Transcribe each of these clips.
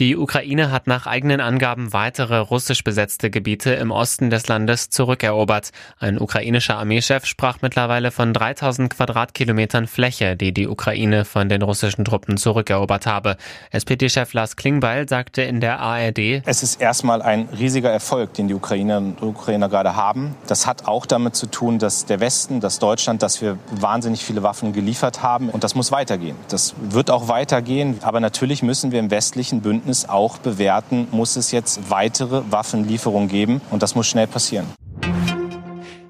Die Ukraine hat nach eigenen Angaben weitere russisch besetzte Gebiete im Osten des Landes zurückerobert. Ein ukrainischer Armeechef sprach mittlerweile von 3000 Quadratkilometern Fläche, die die Ukraine von den russischen Truppen zurückerobert habe. SPD-Chef Lars Klingbeil sagte in der ARD, Es ist erstmal ein riesiger Erfolg, den die Ukrainerinnen und Ukrainer gerade haben. Das hat auch damit zu tun, dass der Westen, dass Deutschland, dass wir wahnsinnig viele Waffen geliefert haben. Und das muss weitergehen. Das wird auch weitergehen. Aber natürlich müssen wir im westlichen Bündnis auch bewerten, muss es jetzt weitere Waffenlieferungen geben. Und das muss schnell passieren.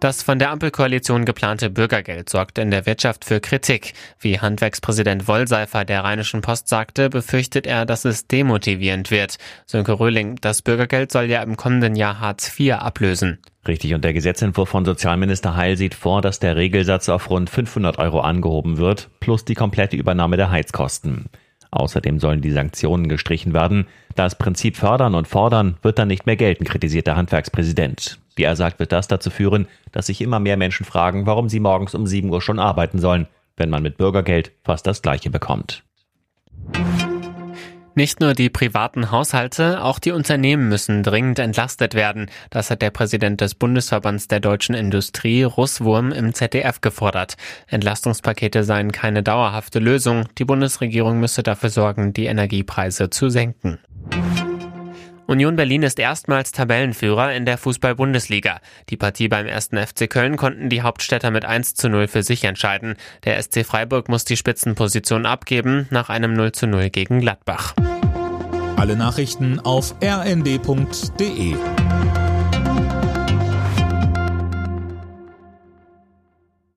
Das von der Ampelkoalition geplante Bürgergeld sorgt in der Wirtschaft für Kritik. Wie Handwerkspräsident Wollseifer der Rheinischen Post sagte, befürchtet er, dass es demotivierend wird. Sönke Röhling, das Bürgergeld soll ja im kommenden Jahr Hartz IV ablösen. Richtig, und der Gesetzentwurf von Sozialminister Heil sieht vor, dass der Regelsatz auf rund 500 Euro angehoben wird, plus die komplette Übernahme der Heizkosten. Außerdem sollen die Sanktionen gestrichen werden. Das Prinzip fördern und fordern wird dann nicht mehr gelten, kritisiert der Handwerkspräsident. Wie er sagt, wird das dazu führen, dass sich immer mehr Menschen fragen, warum sie morgens um 7 Uhr schon arbeiten sollen, wenn man mit Bürgergeld fast das gleiche bekommt. Nicht nur die privaten Haushalte, auch die Unternehmen müssen dringend entlastet werden. Das hat der Präsident des Bundesverbands der deutschen Industrie, Russwurm, im ZDF gefordert. Entlastungspakete seien keine dauerhafte Lösung. Die Bundesregierung müsse dafür sorgen, die Energiepreise zu senken. Union Berlin ist erstmals Tabellenführer in der Fußball-Bundesliga. Die Partie beim ersten FC Köln konnten die Hauptstädter mit 1 zu 0 für sich entscheiden. Der SC Freiburg muss die Spitzenposition abgeben nach einem 0 zu 0 gegen Gladbach. Alle Nachrichten auf rnd.de